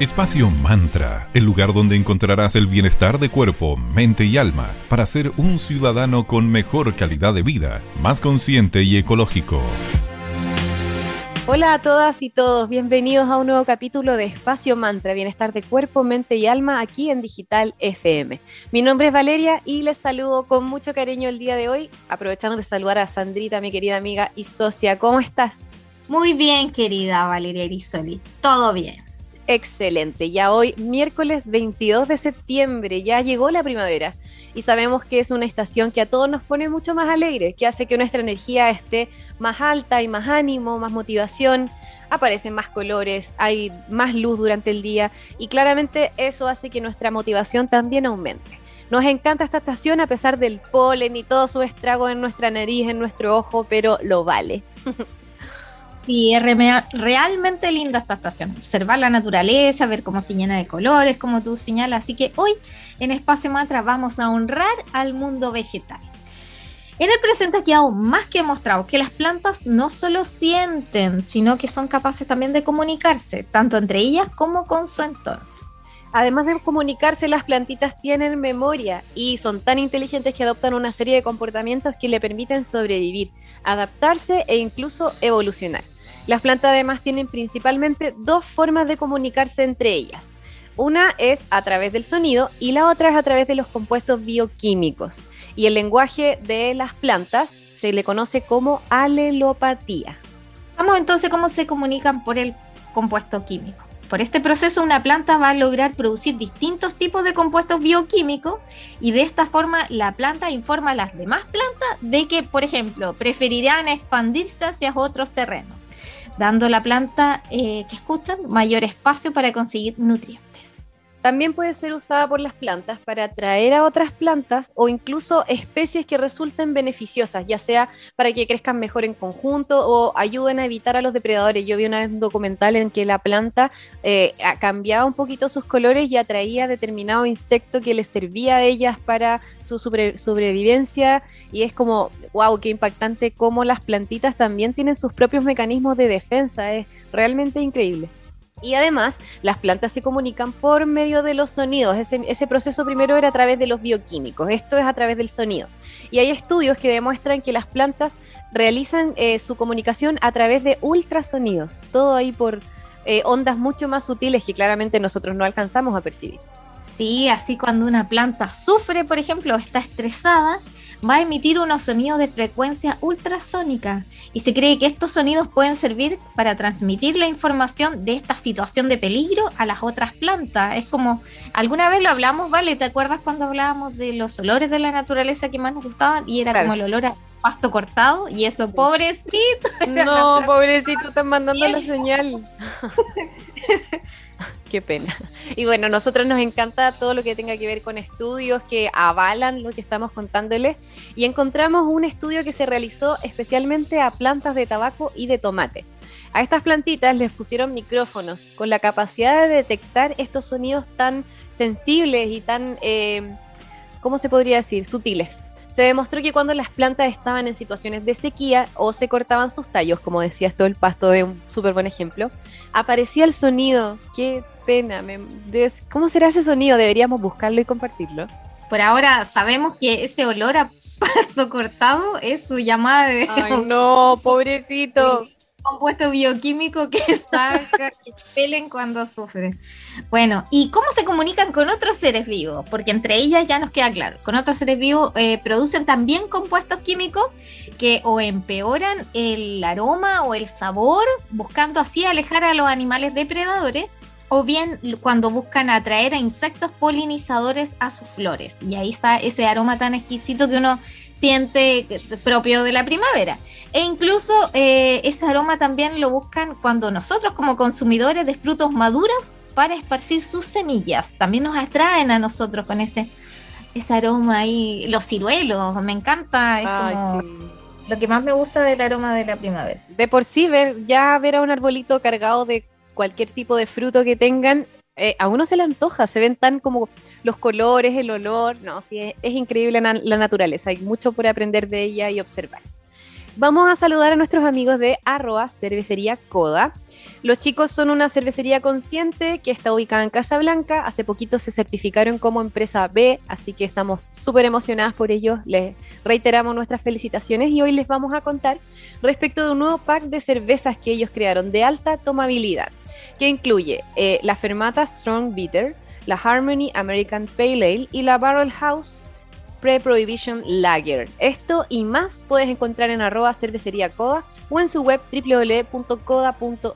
Espacio Mantra, el lugar donde encontrarás el bienestar de cuerpo, mente y alma para ser un ciudadano con mejor calidad de vida, más consciente y ecológico. Hola a todas y todos, bienvenidos a un nuevo capítulo de Espacio Mantra, bienestar de cuerpo, mente y alma aquí en Digital FM. Mi nombre es Valeria y les saludo con mucho cariño el día de hoy, aprovechando de saludar a Sandrita, mi querida amiga y socia. ¿Cómo estás? Muy bien, querida Valeria Irisoli, todo bien. Excelente, ya hoy miércoles 22 de septiembre, ya llegó la primavera y sabemos que es una estación que a todos nos pone mucho más alegre, que hace que nuestra energía esté más alta y más ánimo, más motivación, aparecen más colores, hay más luz durante el día y claramente eso hace que nuestra motivación también aumente. Nos encanta esta estación a pesar del polen y todo su estrago en nuestra nariz, en nuestro ojo, pero lo vale. Y es realmente linda esta estación. Observar la naturaleza, ver cómo se llena de colores, como tú señalas. Así que hoy en Espacio Matra vamos a honrar al mundo vegetal. En el presente ha quedado más que mostrado que las plantas no solo sienten, sino que son capaces también de comunicarse, tanto entre ellas como con su entorno. Además de comunicarse, las plantitas tienen memoria y son tan inteligentes que adoptan una serie de comportamientos que le permiten sobrevivir, adaptarse e incluso evolucionar. Las plantas además tienen principalmente dos formas de comunicarse entre ellas. Una es a través del sonido y la otra es a través de los compuestos bioquímicos. Y el lenguaje de las plantas se le conoce como alelopatía. Vamos entonces cómo se comunican por el compuesto químico. Por este proceso una planta va a lograr producir distintos tipos de compuestos bioquímicos y de esta forma la planta informa a las demás plantas de que, por ejemplo, preferirán expandirse hacia otros terrenos, dando la planta eh, que escuchan mayor espacio para conseguir nutrientes. También puede ser usada por las plantas para atraer a otras plantas o incluso especies que resulten beneficiosas, ya sea para que crezcan mejor en conjunto o ayuden a evitar a los depredadores. Yo vi una vez un documental en que la planta eh, cambiaba un poquito sus colores y atraía determinado insecto que les servía a ellas para su sobrevivencia y es como, wow, qué impactante cómo las plantitas también tienen sus propios mecanismos de defensa, es realmente increíble. Y además, las plantas se comunican por medio de los sonidos. Ese, proceso primero era a través de los bioquímicos, esto es a través del sonido. Y hay estudios que demuestran que las plantas realizan eh, su comunicación a través de ultrasonidos, todo ahí por eh, ondas mucho más sutiles que claramente nosotros no alcanzamos a percibir. Sí, así cuando una planta sufre, por ejemplo, está estresada, va a emitir unos sonidos de frecuencia ultrasónica y se cree que estos sonidos pueden servir para transmitir la información de esta situación de peligro a las otras plantas. Es como, alguna vez lo hablamos, ¿vale? ¿Te acuerdas cuando hablábamos de los olores de la naturaleza que más nos gustaban? Y era como el olor a pasto cortado y eso, pobrecito. No, pobrecito, están mandando la señal. Qué pena. Y bueno, nosotros nos encanta todo lo que tenga que ver con estudios que avalan lo que estamos contándoles. Y encontramos un estudio que se realizó especialmente a plantas de tabaco y de tomate. A estas plantitas les pusieron micrófonos con la capacidad de detectar estos sonidos tan sensibles y tan, eh, ¿cómo se podría decir?, sutiles. Se demostró que cuando las plantas estaban en situaciones de sequía o se cortaban sus tallos, como decías todo el pasto de un súper buen ejemplo, aparecía el sonido. Qué pena. ¿Cómo será ese sonido? Deberíamos buscarlo y compartirlo. Por ahora sabemos que ese olor a pasto cortado es su llamada de... Ay, no, pobrecito compuesto bioquímico que saca, que pelen cuando sufren. Bueno, ¿y cómo se comunican con otros seres vivos? Porque entre ellas ya nos queda claro, con otros seres vivos eh, producen también compuestos químicos que o empeoran el aroma o el sabor, buscando así alejar a los animales depredadores, o bien cuando buscan atraer a insectos polinizadores a sus flores. Y ahí está ese aroma tan exquisito que uno siente propio de la primavera. E incluso eh, ese aroma también lo buscan cuando nosotros como consumidores de frutos maduros para esparcir sus semillas. También nos atraen a nosotros con ese, ese aroma ahí. Los ciruelos, me encanta. Es como lo que más me gusta del aroma de la primavera. De por sí, ver, ya ver a un arbolito cargado de cualquier tipo de fruto que tengan eh, a uno se le antoja, se ven tan como los colores, el olor, no, sí, es, increíble la, naturaleza, hay mucho por aprender de ella y observar. Vamos a saludar a nuestros amigos de arroba cervecería Coda. Los chicos son una cervecería consciente que está ubicada en Casablanca. Hace poquito se certificaron como empresa B, así que estamos súper emocionadas por ellos. Les reiteramos nuestras felicitaciones y hoy les vamos a contar respecto de un nuevo pack de cervezas que ellos crearon de alta tomabilidad, que incluye eh, la Fermata Strong Bitter, la Harmony American Pale Ale y la Barrel House Pre-Prohibition Lager. Esto y más puedes encontrar en arroba cervecería Coda o en su web www.coda.cl.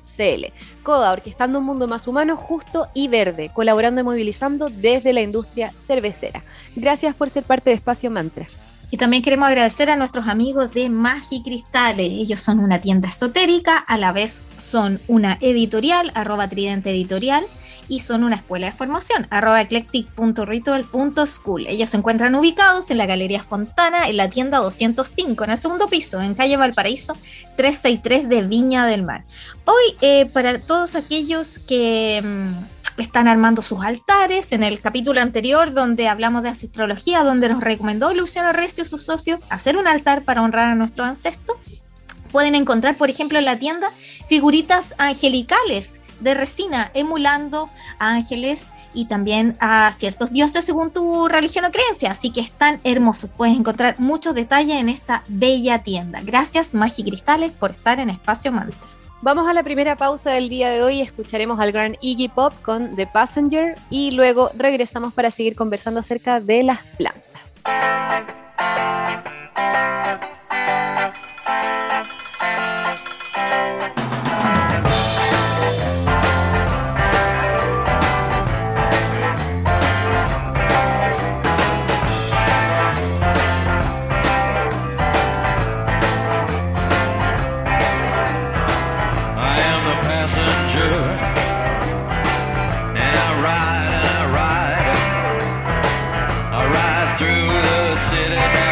Coda, orquestando un mundo más humano, justo y verde, colaborando y movilizando desde la industria cervecera. Gracias por ser parte de Espacio Mantra. Y también queremos agradecer a nuestros amigos de Magi Cristales. Ellos son una tienda esotérica, a la vez son una editorial, arroba tridente editorial y son una escuela de formación, arroba eclectic.ritual.school. Ellos se encuentran ubicados en la Galería Fontana, en la tienda 205, en el segundo piso, en calle Valparaíso 363 de Viña del Mar. Hoy, eh, para todos aquellos que mm, están armando sus altares, en el capítulo anterior donde hablamos de astrología, donde nos recomendó Luciano Recio, su socio, hacer un altar para honrar a nuestro ancestro, pueden encontrar, por ejemplo, en la tienda figuritas angelicales de resina, emulando a ángeles y también a ciertos dioses según tu religión o creencia. Así que están hermosos. Puedes encontrar muchos detalles en esta bella tienda. Gracias, Magi Cristales, por estar en Espacio Mantra. Vamos a la primera pausa del día de hoy. Escucharemos al gran Iggy Pop con The Passenger y luego regresamos para seguir conversando acerca de las plantas. it.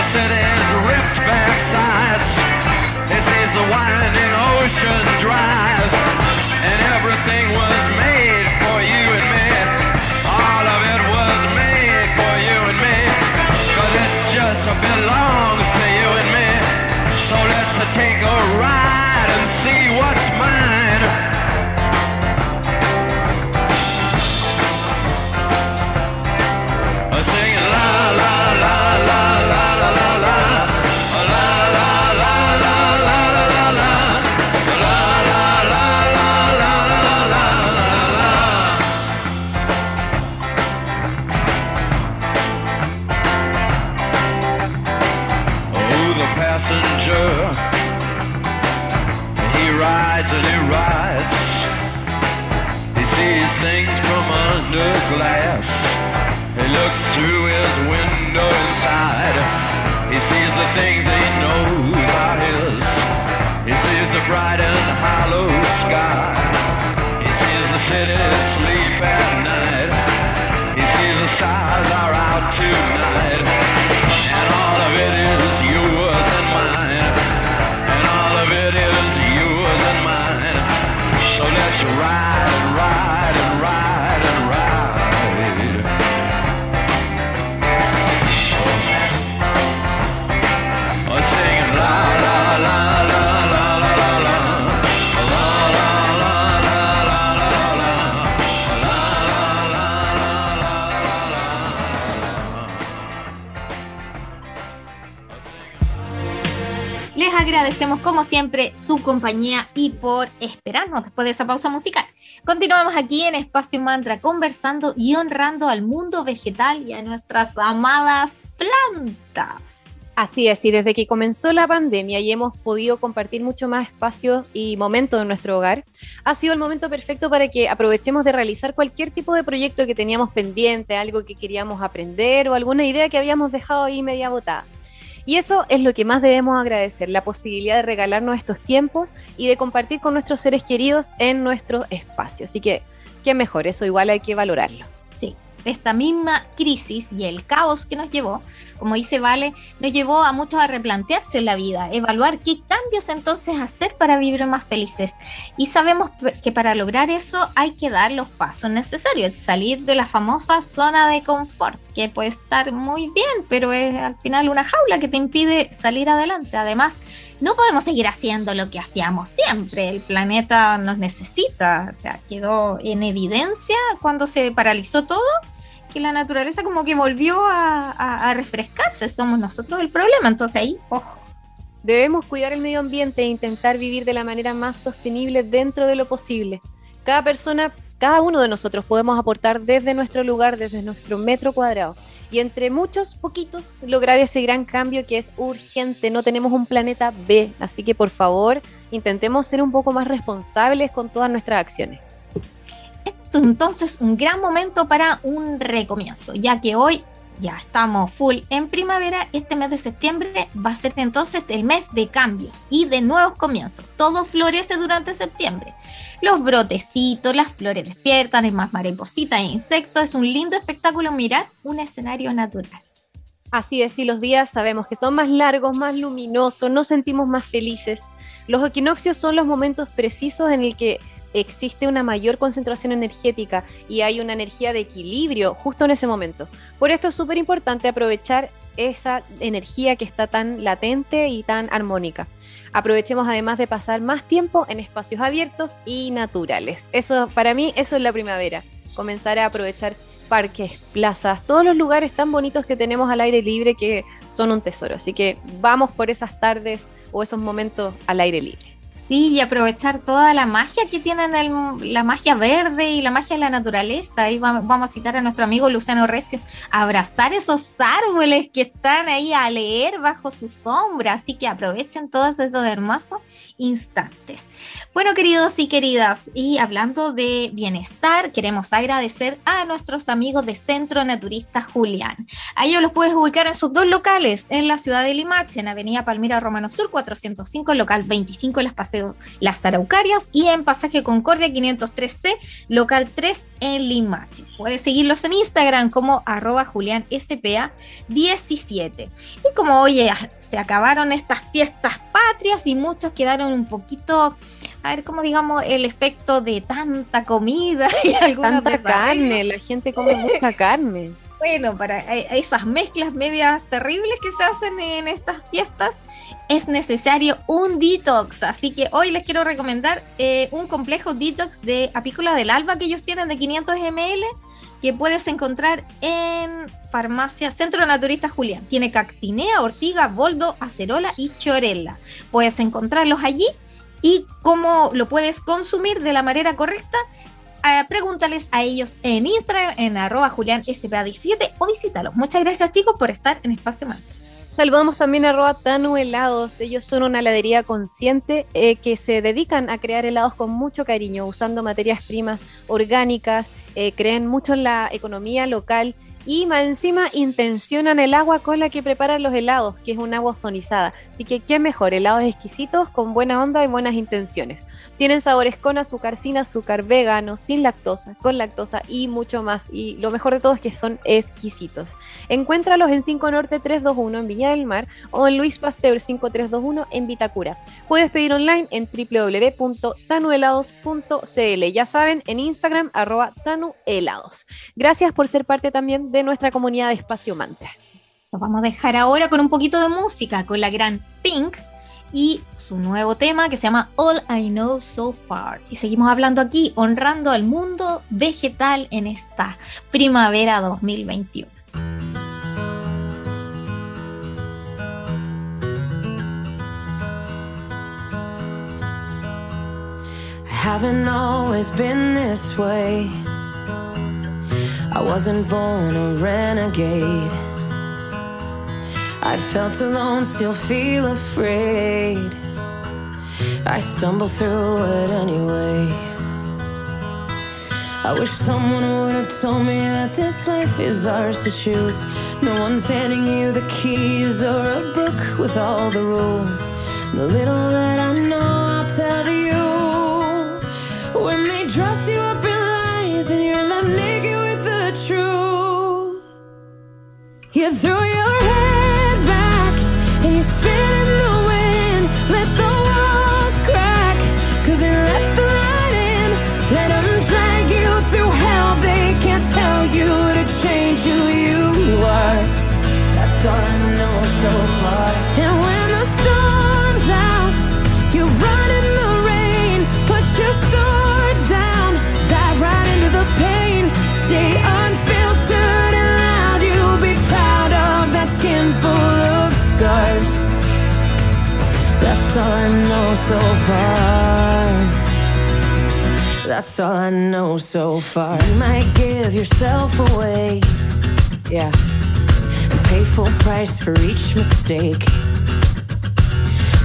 A ride to. Agradecemos como siempre su compañía y por esperarnos después de esa pausa musical. Continuamos aquí en Espacio Mantra conversando y honrando al mundo vegetal y a nuestras amadas plantas. Así es, y desde que comenzó la pandemia y hemos podido compartir mucho más espacio y momentos en nuestro hogar, ha sido el momento perfecto para que aprovechemos de realizar cualquier tipo de proyecto que teníamos pendiente, algo que queríamos aprender o alguna idea que habíamos dejado ahí media botada. Y eso es lo que más debemos agradecer, la posibilidad de regalarnos estos tiempos y de compartir con nuestros seres queridos en nuestro espacio. Así que, qué mejor, eso igual hay que valorarlo. Esta misma crisis y el caos que nos llevó, como dice Vale, nos llevó a muchos a replantearse la vida, evaluar qué cambios entonces hacer para vivir más felices. Y sabemos que para lograr eso hay que dar los pasos necesarios, salir de la famosa zona de confort, que puede estar muy bien, pero es al final una jaula que te impide salir adelante. Además, no podemos seguir haciendo lo que hacíamos siempre. El planeta nos necesita. O sea, quedó en evidencia cuando se paralizó todo que la naturaleza como que volvió a, refrescarse. Somos nosotros el problema. Entonces ahí, ojo. Debemos cuidar el medio ambiente e intentar vivir de la manera más sostenible dentro de lo posible. Cada persona, cada uno de nosotros podemos aportar desde nuestro lugar, desde nuestro metro cuadrado. Y entre muchos, poquitos, lograr ese gran cambio que es urgente. No tenemos un planeta B, así que por favor, intentemos ser un poco más responsables con todas nuestras acciones. Este es entonces un gran momento para un recomienzo, ya que hoy ya estamos full en primavera, este mes de septiembre va a ser entonces el mes de cambios y de nuevos comienzos. Todo florece durante septiembre. Los brotecitos, las flores despiertan, hay más maripositas e insectos. Es un lindo espectáculo mirar un escenario natural. Así es, y los días sabemos que son más largos, más luminosos, nos sentimos más felices. Los equinoccios son los momentos precisos en el que existe una mayor concentración energética y hay una energía de equilibrio justo en ese momento. Por esto es súper importante aprovechar esa energía que está tan latente y tan armónica. Aprovechemos además de pasar más tiempo en espacios abiertos y naturales. Eso para mí eso es la primavera. Comenzar a aprovechar parques, plazas, todos los lugares tan bonitos que tenemos al aire libre que son un tesoro. Así que vamos por esas tardes o esos momentos al aire libre. Sí, y aprovechar toda la magia que tienen el- la magia verde y la magia de la naturaleza. Ahí va- vamos a citar a nuestro amigo Luciano Recio, abrazar esos árboles que están ahí a leer bajo su sombra. Así que aprovechen todos esos hermosos instantes. Bueno, queridos y queridas, y hablando de bienestar, queremos agradecer a nuestros amigos de Centro Naturista Julián. A ellos los puedes ubicar en sus dos locales, en la ciudad de Limache, en Avenida Palmira Romano Sur 405, local 25 Las Paseo Las Araucarias y en Pasaje Concordia 503C, local 3 en Limache. Puedes seguirlos en Instagram como arroba julianspa17. Y como oye, se acabaron estas fiestas patrias y muchos quedaron un poquito, a ver, como digamos, el efecto de tanta comida y algunos Tanta carne, la gente come mucha carne. Bueno, para eh, esas mezclas medias terribles que se hacen en estas fiestas, es necesario un detox. Así que hoy les quiero recomendar eh, un complejo detox de apícola del alba que ellos tienen de 500 ml que puedes encontrar en farmacia Centro Naturista Julián. Tiene cactinea, ortiga, boldo, acerola y chorela. Puedes encontrarlos allí y cómo lo puedes consumir de la manera correcta eh, pregúntales a ellos en Instagram, en arroba julianspa17 o visítalos. Muchas gracias chicos por estar en Espacio Mantra. Saludamos también a arroba Tanu Helados. Ellos son una heladería consciente eh, que se dedican a crear helados con mucho cariño, usando materias primas orgánicas, eh, creen mucho en la economía local y más encima intencionan el agua con la que preparan los helados, que es un agua ozonizada. Así que qué mejor, helados exquisitos con buena onda y buenas intenciones. Tienen sabores con azúcar, sin azúcar, vegano, sin lactosa, con lactosa y mucho más. Y lo mejor de todo es que son exquisitos. Encuéntralos en 5 Norte 321 en Viña del Mar o en Luis Pasteur 5321 en Vitacura. Puedes pedir online en www.tanuhelados.cl. Ya saben, en Instagram arroba tanuhelados. Gracias por ser parte también de nuestra comunidad de Espacio Mantra. Nos vamos a dejar ahora con un poquito de música, con la gran Pink y su nuevo tema que se llama All I Know So Far. Y seguimos hablando aquí, honrando al mundo vegetal en esta primavera 2021. haven't always been this way. I wasn't born a renegade. I felt alone, still feel afraid. I stumble through it anyway. I wish someone would have told me that this life is ours to choose. No one's handing you the keys or a book with all the rules. The little that I know, I'll tell you. When they dress you up in lies and you're left naked you throw your head back and you spin in the wind. Let the walls crack, cause it lets the light in. Let them drag you through hell. They can't tell you to change who you are. That's all I know so far. And when the storm's out, you run in the rain. Put your sword all I know so far. That's all I know so far. So you might give yourself away, yeah, and pay full price for each mistake.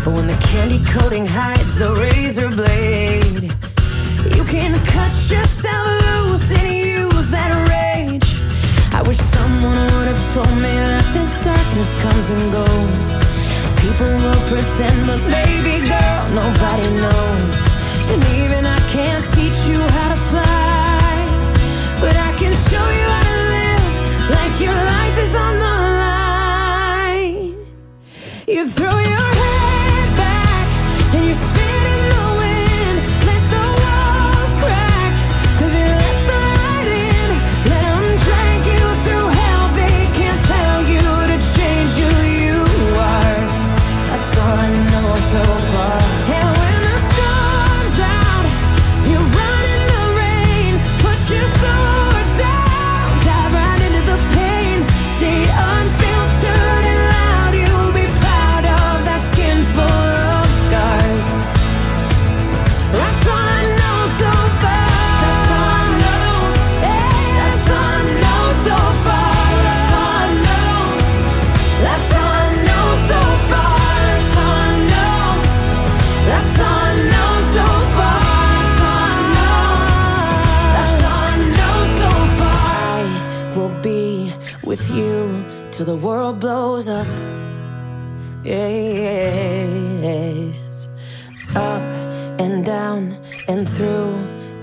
But when the candy coating hides the razor blade, you can cut yourself loose and use that rage. I wish someone would have told me that this darkness comes and goes. People will pretend, but baby girl, nobody knows. And even I can't teach you how to fly, but I can show you how to live like your life is on the line. You throw your head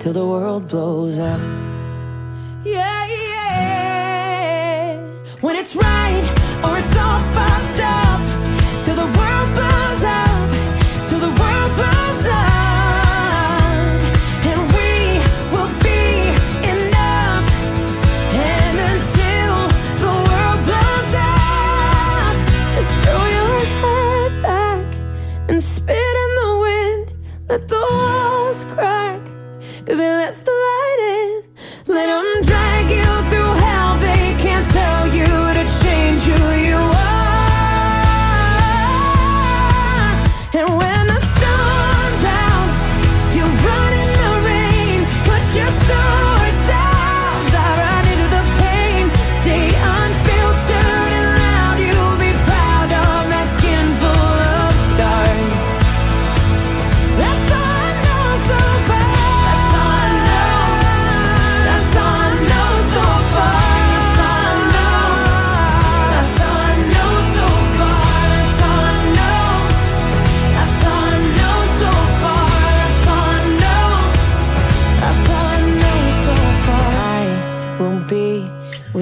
till the world blows up.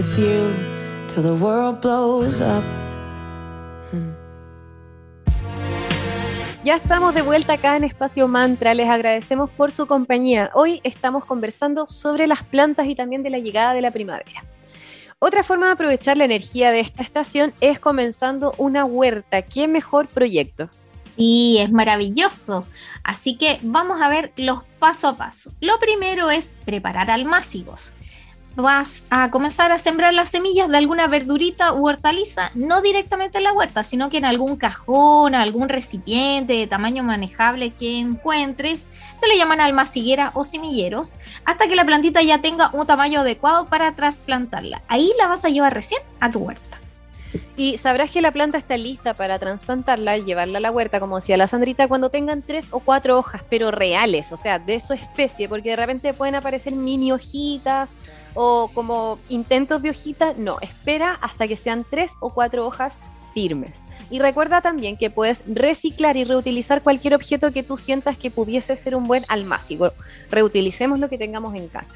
Till the world blows up. Ya estamos de vuelta acá en Espacio Mantra, les agradecemos por su compañía. Hoy estamos conversando sobre las plantas y también de la llegada de la primavera. Otra forma de aprovechar la energía de esta estación es comenzando una huerta. ¿Qué mejor proyecto? Sí, es maravilloso. Así que vamos a ver los paso a paso. Lo primero es preparar almácigos. Vas a comenzar a sembrar las semillas de alguna verdurita u hortaliza, no directamente en la huerta, sino que en algún cajón, algún recipiente de tamaño manejable que encuentres. Se le llaman almaciguera o semilleros, hasta que la plantita ya tenga un tamaño adecuado para trasplantarla. Ahí la vas a llevar recién a tu huerta. Y sabrás que la planta está lista para trasplantarla y llevarla a la huerta, como decía la Sandrita, cuando tengan tres o cuatro hojas, pero reales, o sea, de su especie, porque de repente pueden aparecer mini hojitas o como intentos de hojita. No, espera hasta que sean tres o cuatro hojas firmes. Y recuerda también que puedes reciclar y reutilizar cualquier objeto que tú sientas que pudiese ser un buen almácigo. Reutilicemos lo que tengamos en casa.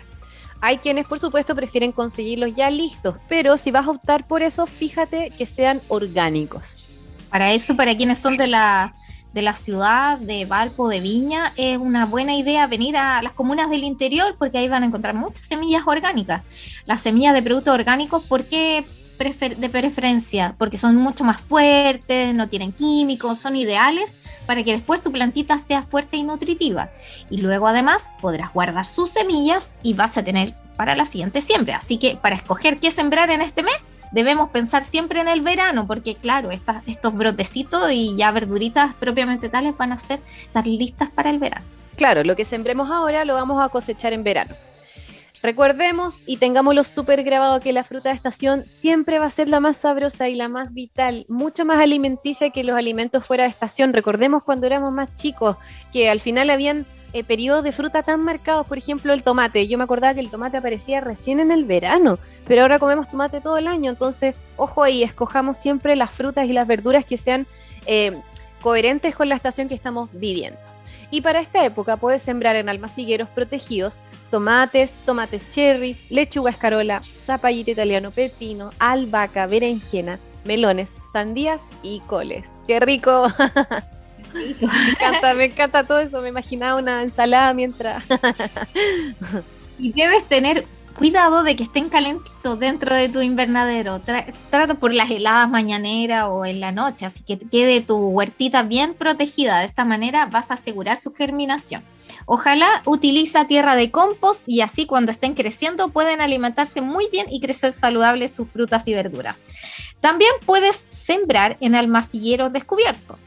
Hay quienes, por supuesto, prefieren conseguirlos ya listos, pero si vas a optar por eso, fíjate que sean orgánicos. Para eso, para quienes son de la, de la ciudad de Valpo, de Viña, es una buena idea venir a las comunas del interior porque ahí van a encontrar muchas semillas orgánicas. Las semillas de productos orgánicos, ¿por qué de preferencia? Porque son mucho más fuertes, no tienen químicos, son ideales para que después tu plantita sea fuerte y nutritiva. Y luego además podrás guardar sus semillas y vas a tener para la siguiente siembra. Así que para escoger qué sembrar en este mes, debemos pensar siempre en el verano, porque claro, estos brotecitos y ya verduritas propiamente tales van a ser, estar listas para el verano. Claro, lo que sembremos ahora lo vamos a cosechar en verano. Recordemos y tengámoslo súper grabado que la fruta de estación siempre va a ser la más sabrosa y la más vital, mucho más alimenticia que los alimentos fuera de estación. Recordemos cuando éramos más chicos que al final habían eh, periodos de fruta tan marcados, por ejemplo el tomate. Yo me acordaba que el tomate aparecía recién en el verano, pero ahora comemos tomate todo el año, entonces ojo ahí, escojamos siempre las frutas y las verduras que sean eh, coherentes con la estación que estamos viviendo. Y para esta época puedes sembrar en almacigueros protegidos tomates, tomates cherries, lechuga escarola, zapallito italiano, pepino, albahaca, berenjena, melones, sandías y coles. ¡Qué rico! me encanta, me encanta todo eso. Me imaginaba una ensalada mientras. y debes tener cuidado de que estén calentitos dentro de tu invernadero. trata por las heladas mañaneras o en la noche, así que quede tu huertita bien protegida. De esta manera vas a asegurar su germinación. Ojalá utiliza tierra de compost y así cuando estén creciendo pueden alimentarse muy bien y crecer saludables tus frutas y verduras. También puedes sembrar en almacilleros descubiertos.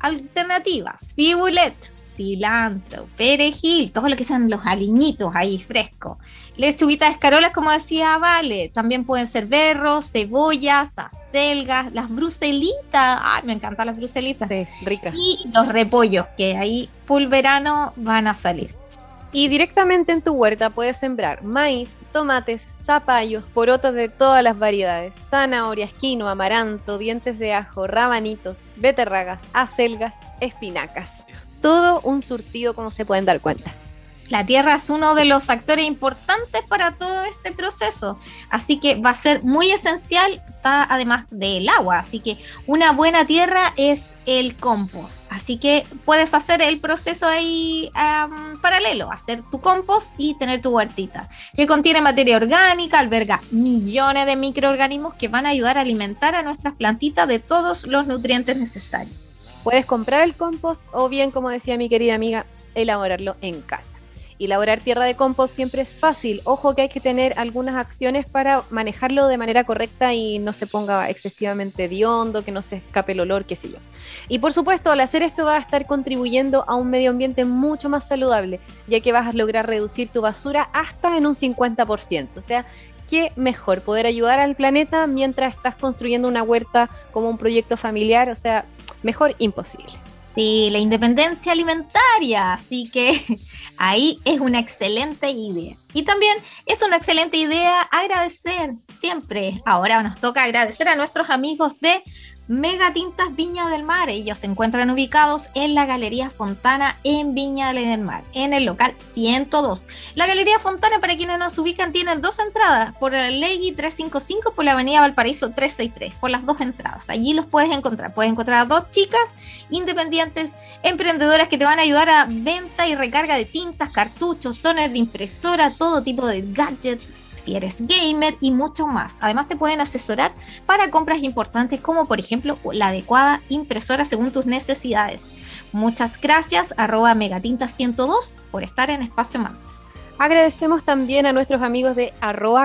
Alternativas, cibulet, cilantro, perejil, todo lo que sean los aliñitos ahí frescos. Lechuguitas escarolas, como decía Vale, también pueden ser berros, cebollas, acelgas, las bruselitas, ay, me encantan las bruselitas. Sí, ricas. Y los repollos, que ahí full verano van a salir. Y directamente en tu huerta puedes sembrar maíz, tomates, zapallos, porotos de todas las variedades, zanahorias, quinoa, amaranto, dientes de ajo, rabanitos, beterragas, acelgas, espinacas todo un surtido como se pueden dar cuenta. La tierra es uno de los actores importantes para todo este proceso, así que va a ser muy esencial, además del agua, así que una buena tierra es el compost, así que puedes hacer el proceso ahí paralelo, hacer tu compost y tener tu huertita, que contiene materia orgánica, alberga millones de microorganismos que van a ayudar a alimentar a nuestras plantitas de todos los nutrientes necesarios. Puedes comprar el compost o bien, como decía mi querida amiga, elaborarlo en casa. Elaborar tierra de compost siempre es fácil. Ojo que hay que tener algunas acciones para manejarlo de manera correcta y no se ponga excesivamente hondo, que no se escape el olor, qué sé yo. Y por supuesto, al hacer esto vas a estar contribuyendo a un medio ambiente mucho más saludable, ya que vas a lograr reducir tu basura hasta en un 50%. O sea, qué mejor poder ayudar al planeta mientras estás construyendo una huerta como un proyecto familiar. O sea, mejor imposible. Sí, la independencia alimentaria, así que ahí es una excelente idea. Y también es una excelente idea agradecer siempre. Ahora nos toca agradecer a nuestros amigos de Mega Tintas Viña del Mar. Ellos se encuentran ubicados en la Galería Fontana en Viña del Mar, en el local 102. La Galería Fontana, para quienes nos ubican, tienen dos entradas, por la Legui 355, por la Avenida Valparaíso 363, por las dos entradas. Allí los puedes encontrar. Puedes encontrar a dos chicas independientes, emprendedoras que te van a ayudar a venta y recarga de tintas, cartuchos, toners de impresora, todo tipo de gadgets si eres gamer y mucho más. Además te pueden asesorar para compras importantes como por ejemplo la adecuada impresora según tus necesidades. Muchas gracias arroba megatinta102 por estar en Espacio Manta. Agradecemos también a nuestros amigos de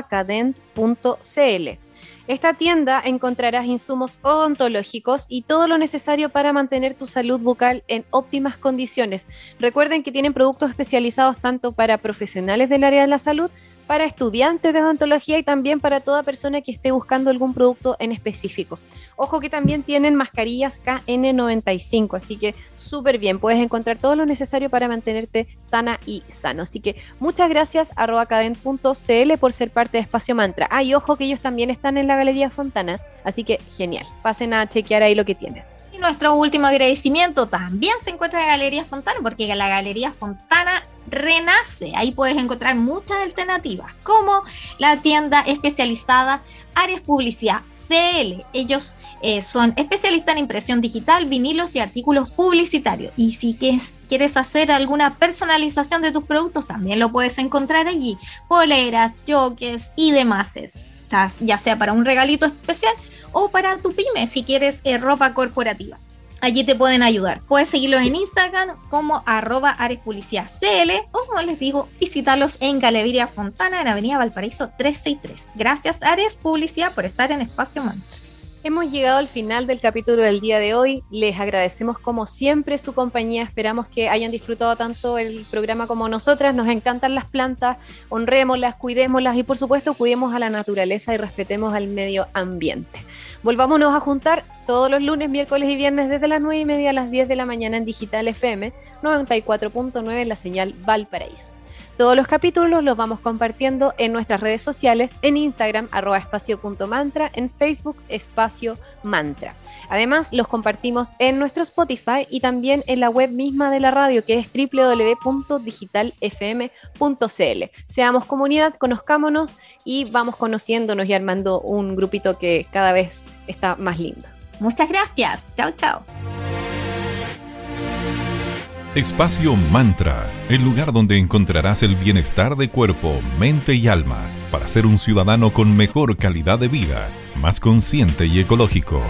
cadent.cl. Esta tienda encontrarás insumos odontológicos y todo lo necesario para mantener tu salud bucal en óptimas condiciones. Recuerden que tienen productos especializados tanto para profesionales del área de la salud para estudiantes de odontología y también para toda persona que esté buscando algún producto en específico. Ojo que también tienen mascarillas KN95, así que súper bien, puedes encontrar todo lo necesario para mantenerte sana y sano. Así que muchas gracias a roacaden.cl por ser parte de Espacio Mantra. Ah, y ojo que ellos también están en la Galería Fontana, así que genial, pasen a chequear ahí lo que tienen. Y nuestro último agradecimiento también se encuentra en la Galería Fontana, porque la Galería Fontana renace. Ahí puedes encontrar muchas alternativas, como la tienda especializada Ares Publicidad CL. Ellos eh, son especialistas en impresión digital, vinilos y artículos publicitarios. Y si quieres, hacer alguna personalización de tus productos, también lo puedes encontrar allí. Poleras, jokes y demás. Ya sea para un regalito especial o para tu pyme si quieres eh, ropa corporativa. Allí te pueden ayudar. Puedes seguirlos en Instagram como arroba CL o como les digo, visitarlos en Galería Fontana en Avenida Valparaíso 363. Gracias Ares Publicidad por estar en Espacio Mantra. Hemos llegado al final del capítulo del día de hoy. Les agradecemos como siempre su compañía. Esperamos que hayan disfrutado tanto el programa como nosotras. Nos encantan las plantas, honrémoslas, cuidémoslas y por supuesto cuidemos a la naturaleza y respetemos al medio ambiente. Volvámonos a juntar todos los lunes, miércoles y viernes desde las 9 y media a las 10 de la mañana en Digital FM 94.9 en la señal Valparaíso. Todos los capítulos los vamos compartiendo en nuestras redes sociales, en Instagram, arroba espacio.mantra, en Facebook, espacio mantra. Además, los compartimos en nuestro Spotify y también en la web misma de la radio, que es www.digitalfm.cl. Seamos comunidad, conozcámonos y vamos conociéndonos y armando un grupito que cada vez está más lindo. Muchas gracias. Chao, chao. Espacio Mantra, el lugar donde encontrarás el bienestar de cuerpo, mente y alma para ser un ciudadano con mejor calidad de vida, más consciente y ecológico.